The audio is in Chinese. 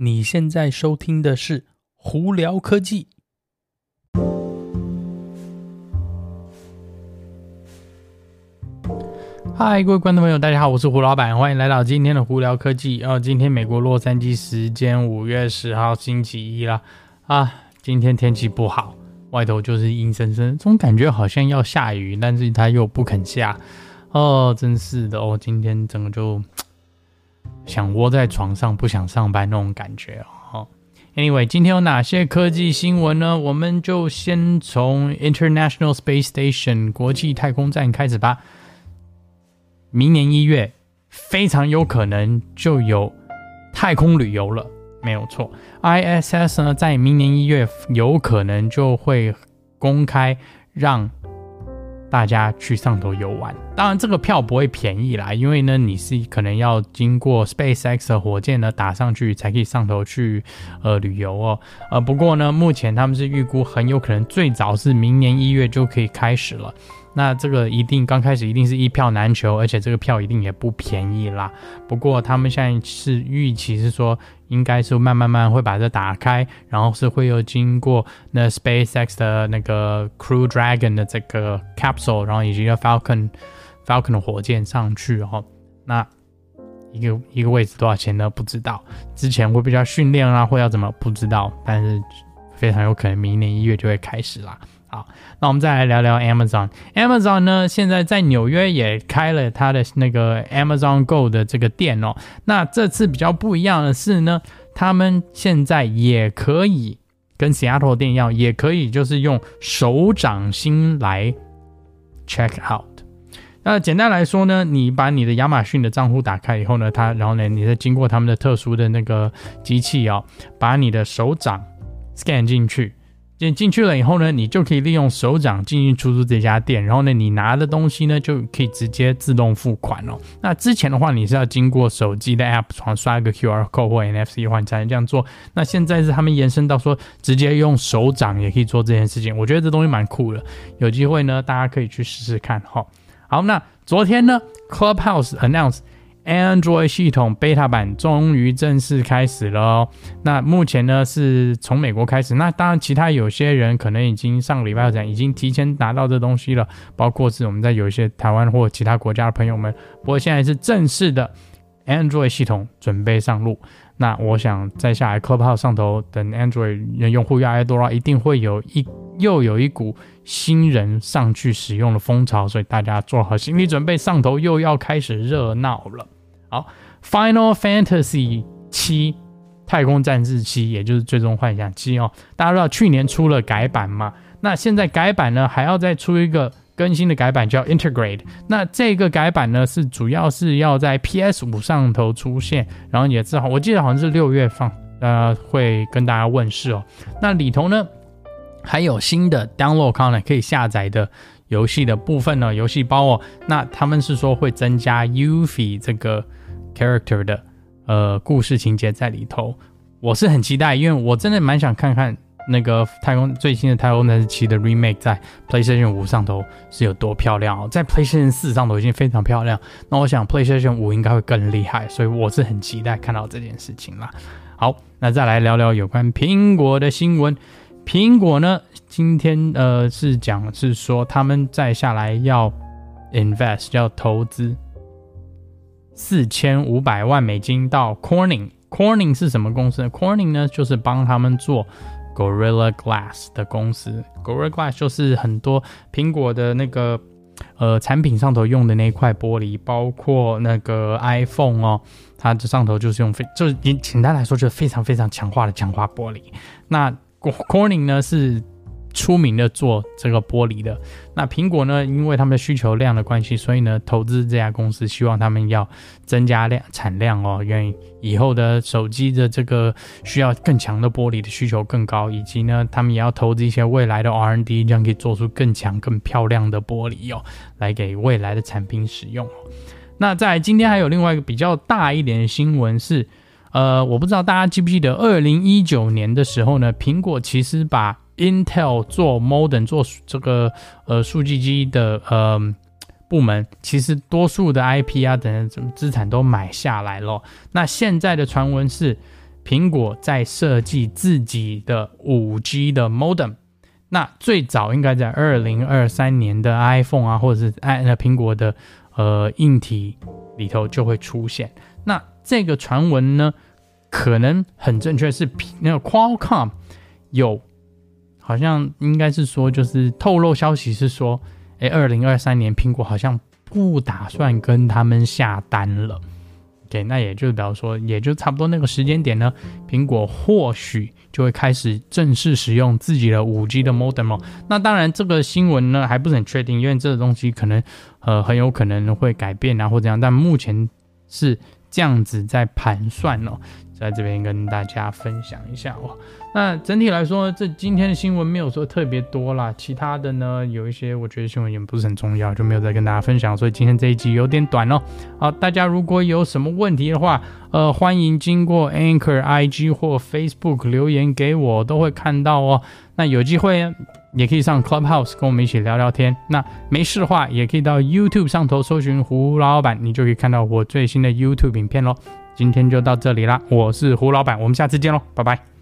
你现在收听的是《胡聊科技》。嗨，各位观众朋友，大家好，我是胡老板，欢迎来到今天的《胡聊科技》。哦，今天美国洛杉矶时间五月十号星期一啦啊，今天天气不好，外头就是阴森森，总感觉好像要下雨，但是它又不肯下。哦，真是的哦，今天整个就。想窝在床上不想上班那种感觉哦。Anyway，今天有哪些科技新闻呢？我们就先从 International Space Station 国际太空站开始吧。明年一月非常有可能就有太空旅游了，没有错。ISS 呢，在明年一月有可能就会公开让。大家去上头游玩，当然这个票不会便宜啦，因为呢你是可能要经过 SpaceX 的火箭呢打上去才可以上头去呃旅游哦，呃不过呢目前他们是预估很有可能最早是明年一月就可以开始了。那这个一定刚开始一定是一票难求，而且这个票一定也不便宜啦。不过他们现在是预期是说，应该是慢慢慢会把这打开，然后是会有经过那 SpaceX 的那个 Crew Dragon 的这个 capsule，然后以及个 Falcon Falcon 的火箭上去哦。那一个一个位置多少钱呢？不知道。之前会比较训练啊，会要怎么不知道，但是非常有可能明年一月就会开始啦。好，那我们再来聊聊 Amazon。Amazon 呢，现在在纽约也开了它的那个 Amazon Go 的这个店哦。那这次比较不一样的是呢，他们现在也可以跟 Seattle 店一样，也可以就是用手掌心来 check out。那简单来说呢，你把你的亚马逊的账户打开以后呢，它然后呢，你再经过他们的特殊的那个机器哦，把你的手掌 scan 进去。进进去了以后呢，你就可以利用手掌进进出出这家店，然后呢，你拿的东西呢就可以直接自动付款哦。那之前的话，你是要经过手机的 App 传刷一个 QR code 或 NFC 的话，你才能这样做。那现在是他们延伸到说，直接用手掌也可以做这件事情。我觉得这东西蛮酷的，有机会呢，大家可以去试试看哈。好，那昨天呢，Clubhouse announce。Android 系统 Beta 版终于正式开始了哦。那目前呢是从美国开始，那当然其他有些人可能已经上礼拜已经提前拿到这东西了，包括是我们在有一些台湾或其他国家的朋友们。不过现在是正式的 Android 系统准备上路。那我想再下来科报上头等 Android 用户越来越多了，一定会有一又有一股新人上去使用的风潮，所以大家做好心理准备，上头又要开始热闹了。好，《Final Fantasy 七太空战士七》也就是《最终幻想七》哦，大家知道去年出了改版嘛？那现在改版呢，还要再出一个更新的改版，叫 Integrate。那这个改版呢，是主要是要在 PS 五上头出现，然后也正好，我记得好像是六月份，呃，会跟大家问世哦。那里头呢，还有新的 Download Content 可以下载的。游戏的部分呢，游戏包哦，那他们是说会增加 UFI 这个 character 的呃故事情节在里头，我是很期待，因为我真的蛮想看看那个太空最新的太空战士七的 remake 在 PlayStation 五上头是有多漂亮哦，在 PlayStation 四上头已经非常漂亮，那我想 PlayStation 五应该会更厉害，所以我是很期待看到这件事情啦。好，那再来聊聊有关苹果的新闻。苹果呢，今天呃是讲是说他们再下来要 invest 要投资四千五百万美金到 Corning。Corning 是什么公司呢？Corning 呢就是帮他们做 Gorilla Glass 的公司。Gorilla Glass 就是很多苹果的那个呃产品上头用的那一块玻璃，包括那个 iPhone 哦，它这上头就是用非就是简单来说就是非常非常强化的强化玻璃。那 Corning 呢是出名的做这个玻璃的，那苹果呢，因为他们的需求量的关系，所以呢投资这家公司，希望他们要增加量产量哦，因为以后的手机的这个需要更强的玻璃的需求更高，以及呢他们也要投资一些未来的 R&D，这样可以做出更强更漂亮的玻璃哦，来给未来的产品使用。那在今天还有另外一个比较大一点的新闻是。呃，我不知道大家记不记得，二零一九年的时候呢，苹果其实把 Intel 做 Modem 做这个呃数据机的呃部门，其实多数的 IP 啊等等什么资产都买下来了。那现在的传闻是，苹果在设计自己的五 G 的 modem。那最早应该在二零二三年的 iPhone 啊，或者是 i 那苹果的呃硬体里头就会出现。那这个传闻呢，可能很正确，是那个 Qualcomm 有好像应该是说，就是透露消息是说，哎，二零二三年苹果好像不打算跟他们下单了。OK，那也就是比方说，也就差不多那个时间点呢，苹果或许就会开始正式使用自己的五 G 的 modem。那当然，这个新闻呢还不是很确定，因为这个东西可能呃很有可能会改变啊或怎样，但目前是这样子在盘算哦。在这边跟大家分享一下哦。那整体来说，这今天的新闻没有说特别多啦，其他的呢，有一些我觉得新闻也不是很重要，就没有再跟大家分享。所以今天这一集有点短哦。好，大家如果有什么问题的话，呃，欢迎经过 Anchor IG 或 Facebook 留言给我，都会看到哦。那有机会也可以上 Clubhouse 跟我们一起聊聊天。那没事的话，也可以到 YouTube 上头搜寻胡老板，你就可以看到我最新的 YouTube 影片喽。今天就到这里啦，我是胡老板，我们下次见喽，拜拜。